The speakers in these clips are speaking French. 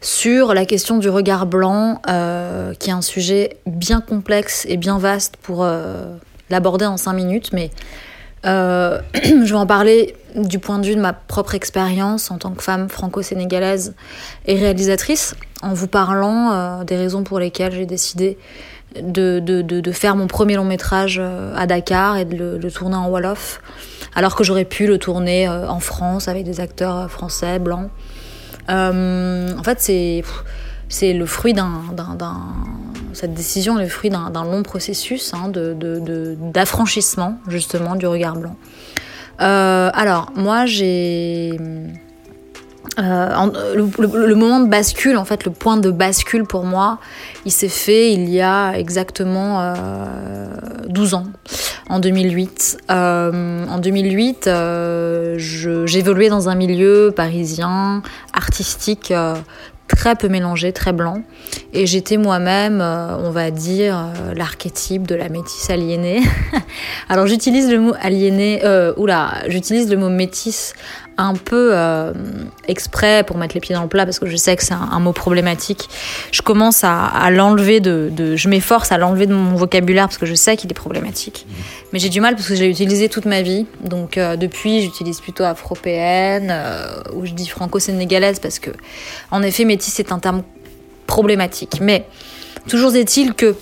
sur la question du regard blanc, qui est un sujet bien complexe et bien vaste pour l'aborder en cinq minutes, mais je vais en parler du point de vue de ma propre expérience en tant que femme franco-sénégalaise et réalisatrice, en vous parlant des raisons pour lesquelles j'ai décidé de, faire mon premier long métrage euh, à Dakar et de le, tourner en Wolof, alors que j'aurais pu le tourner euh, en France avec des acteurs euh, français, blancs. En fait, c'est, c'est le fruit d'un, Cette décision est le fruit d'un, long processus hein, de, d'affranchissement, justement, du regard blanc. alors, moi, j'ai euh, le, moment de bascule, en fait, le point de bascule pour moi, il s'est fait il y a exactement euh, 12 ans, en 2008. Euh, en 2008, euh, j'évoluais dans un milieu parisien, artistique, très peu mélangé, très blanc. Et j'étais moi-même, on va dire, l'archétype de la métisse aliénée. Alors j'utilise le mot aliéné, euh, oula, j'utilise le mot métisse un peu euh, exprès pour mettre les pieds dans le plat parce que je sais que c'est un, mot problématique. Je commence à, l'enlever de, je m'efforce à l'enlever de mon vocabulaire parce que je sais qu'il est problématique. Mais j'ai du mal parce que je l'ai utilisé toute ma vie. Donc euh, depuis, j'utilise plutôt afropéenne euh, ou je dis franco-sénégalaise parce que en effet, métis c'est un terme problématique. Mais toujours est-il que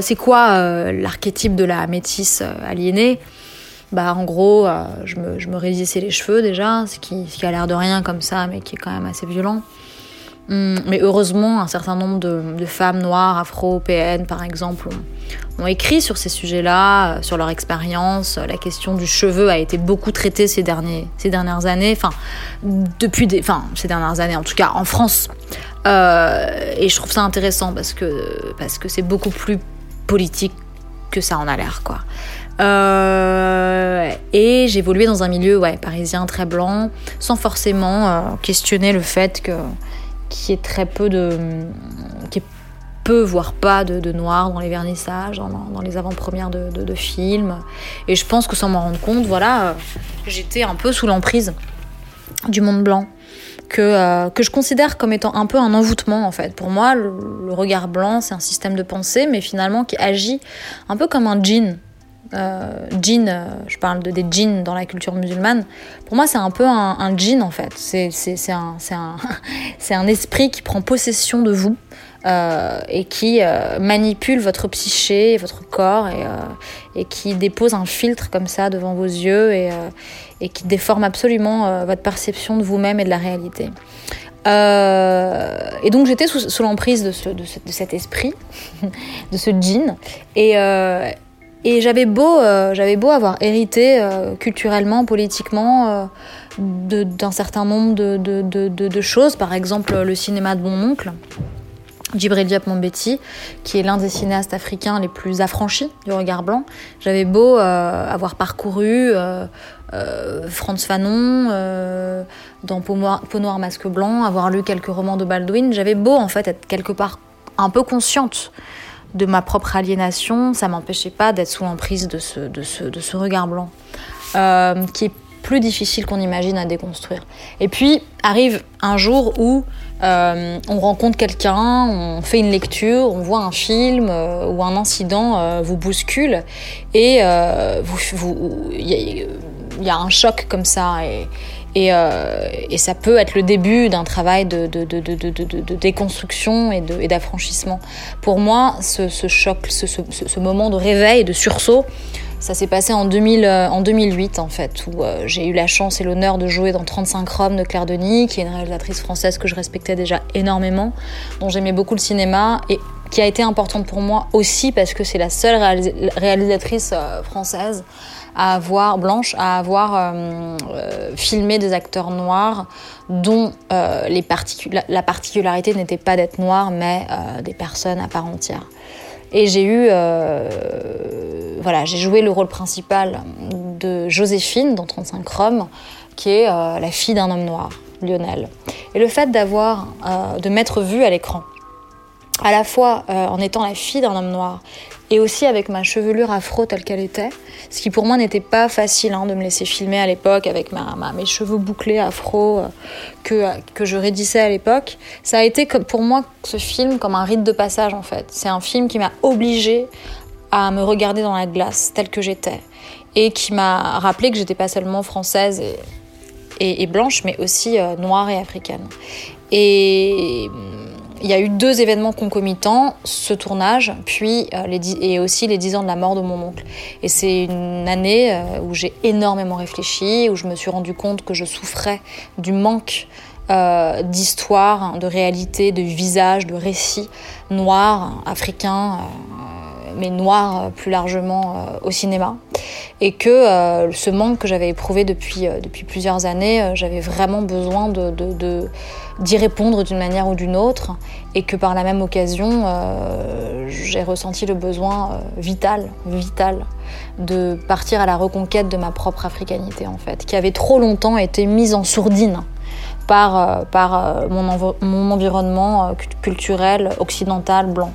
c'est quoi l'archétype de la métisse aliénée? Bah en gros, euh, je, me, je me les cheveux déjà, ce qui, a l'air de rien comme ça, mais qui est quand même assez violent. Hum, mais heureusement, un certain nombre de, femmes noires, afro-européennes par exemple, ont, écrit sur ces sujets-là, euh, sur leur expérience. La question du cheveu a été beaucoup traitée ces, derniers, ces dernières années, enfin, depuis des, enfin, ces dernières années en tout cas en France. Euh, et je trouve ça intéressant parce que parce que c'est beaucoup plus politique que ça en a l'air, quoi. Euh, et j'évoluais dans un milieu parisien très blanc, sans forcément euh, questionner le fait que qu'il y ait très peu de. qu'il peu, voire pas de, de noir dans les vernissages, dans, les avant-premières de, films. Et je pense que sans m'en rendre compte, voilà, j'étais un peu sous l'emprise du monde blanc. Que, euh, que, je considère comme étant un peu un envoûtement en fait. Pour moi, le, le regard blanc, c'est un système de pensée, mais finalement qui agit un peu comme un djinn euh, euh, je parle de, des djinns dans la culture musulmane, pour moi c'est un peu un, un djinn en fait. C'est un, un, un, esprit qui prend possession de vous euh, et qui manipule votre psyché, votre corps et, qui dépose un filtre comme ça devant vos yeux et, qui déforme absolument votre perception de vous-même et de la réalité. et donc j'étais sous, sous l'emprise de, ce, de, de, cet esprit, de ce djinn. Et, et j'avais beau, euh, j'avais beau avoir hérité euh, culturellement, politiquement, euh, d'un certain nombre de, choses, par exemple le cinéma de mon oncle, Djibril Diop qui est l'un des cinéastes africains les plus affranchis du regard blanc. J'avais beau avoir parcouru Franz Fanon dans Peau Noire, Peau Noire, Masque Blanc, avoir lu quelques romans de Baldwin, j'avais beau en fait être quelque part un peu consciente de ma propre aliénation, ça m'empêchait pas d'être sous l'emprise de ce, regard blanc, euh, qui est plus difficile qu'on imagine à déconstruire. Et puis arrive un jour où euh, on rencontre quelqu'un, on fait une lecture, on voit un film euh, ou un incident vous bouscule et il y, a un choc comme ça et, euh, et, ça peut être le début d'un travail de, déconstruction et d'affranchissement. Pour moi, ce, choc, ce, moment de réveil de sursaut, ça s'est passé en, 2000, euh, 2008 en fait, où euh, j'ai eu la chance et l'honneur de jouer dans 35 Roms de Claire Denis, qui est une réalisatrice française que je respectais déjà énormément, dont j'aimais beaucoup le cinéma et qui a été importante pour moi aussi parce que c'est la seule réalisatrice française à avoir, blanche, à avoir euh, euh, filmé des acteurs noirs dont euh, les la, la, particularité n'était pas d'être noir, mais euh, des personnes à part entière. Et j'ai eu, euh, voilà, j'ai joué le rôle principal de Joséphine dans 35 Roms, qui est la fille d'un homme noir, Lionel. Et le fait d'avoir, de m'être vue à l'écran, à la fois en étant la fille d'un homme noir et aussi avec ma chevelure afro telle qu'elle était, ce qui pour moi n'était pas facile hein, de me laisser filmer à l'époque avec mes cheveux bouclés afro euh, que, que je raidissais à l'époque. Ça a été pour moi ce film comme un rite de passage en fait. C'est un film qui m'a obligée à me regarder dans la glace telle que j'étais et qui m'a rappelé que j'étais pas seulement française et, et, blanche mais aussi euh, noire et africaine. Et il y a eu deux événements concomitants, ce tournage, puis euh, les et aussi les dix ans de la mort de mon oncle. Et c'est une année euh, où j'ai énormément réfléchi, où je me suis rendu compte que je souffrais du manque euh, d'histoire, de réalité, de visage, de récits noirs, africains, mais noirs plus largement au cinéma. Et que ce manque que j'avais éprouvé depuis, depuis plusieurs années, j'avais vraiment besoin d'y répondre d'une manière ou d'une autre et que par la même occasion euh, j'ai ressenti le besoin euh, vital, vital de partir à la reconquête de ma propre africanité en fait, qui avait trop longtemps été mise en sourdine par, euh, par mon environnement culturel occidental blanc.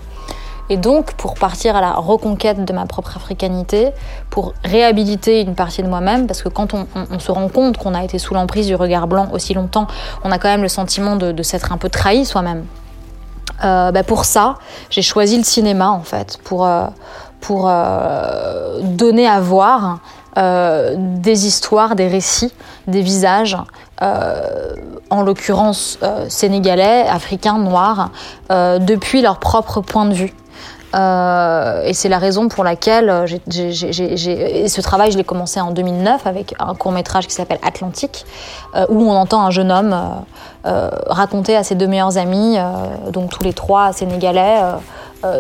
Et donc, pour partir à la reconquête de ma propre africanité, pour réhabiliter une partie de moi-même, parce que quand on, se rend compte qu'on a été sous l'emprise du regard blanc aussi longtemps, on a quand même le sentiment de, s'être un peu trahi soi-même. Euh, bah, pour ça, j'ai choisi le cinéma en fait, pour, euh, pour euh, donner à voir des histoires, des récits, des visages, en l'occurrence sénégalais, africains, noirs, depuis leur propre point de vue. Euh, et c'est la raison pour laquelle euh, j'ai, ce travail, je l'ai commencé en 2009 avec un court métrage qui s'appelle Atlantique, euh, où on entend un jeune homme raconter à ses deux meilleurs amis, donc tous les trois sénégalais,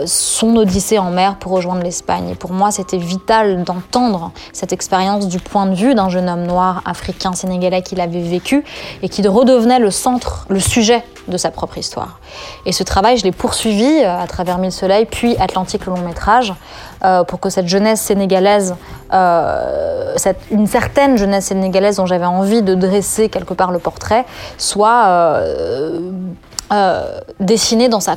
son odyssée en mer pour rejoindre l'Espagne. Et pour moi, c'était vital d'entendre cette expérience du point de vue d'un jeune homme noir africain sénégalais qui l'avait vécu et qui redevenait le centre, le sujet de sa propre histoire. Et ce travail, je l'ai poursuivi euh, à travers Mille Soleils, puis Atlantique, le long métrage, euh, pour que cette jeunesse sénégalaise, une certaine jeunesse sénégalaise dont j'avais envie de dresser quelque part le portrait, soit dessinée dans sa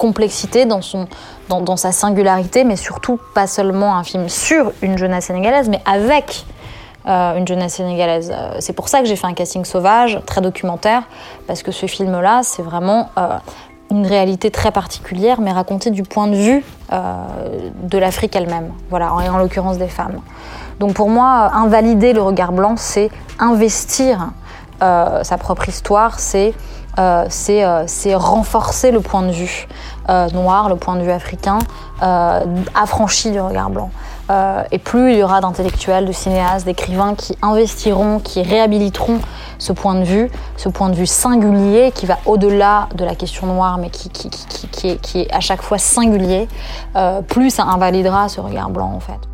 complexité, dans, son, dans, sa singularité, mais surtout pas seulement un film sur une jeunesse sénégalaise, mais avec euh, une jeunesse sénégalaise. Euh, c'est pour ça que j'ai fait un casting sauvage, très documentaire, parce que ce film-là, c'est vraiment euh, une réalité très particulière, mais racontée du point de vue de l'Afrique elle-même, voilà, en, en l'occurrence des femmes. Donc pour moi, invalider le regard blanc, c'est investir sa propre histoire, c'est euh, euh, c'est renforcer le point de vue euh, noir, le point de vue africain, affranchi du regard blanc. et plus il y aura d'intellectuels, de cinéastes, d'écrivains qui investiront, qui réhabiliteront ce point de vue, ce point de vue singulier qui va au-delà de la question noire, mais qui, qui, qui, qui, est, qui est à chaque fois singulier, plus ça invalidera ce regard blanc en fait.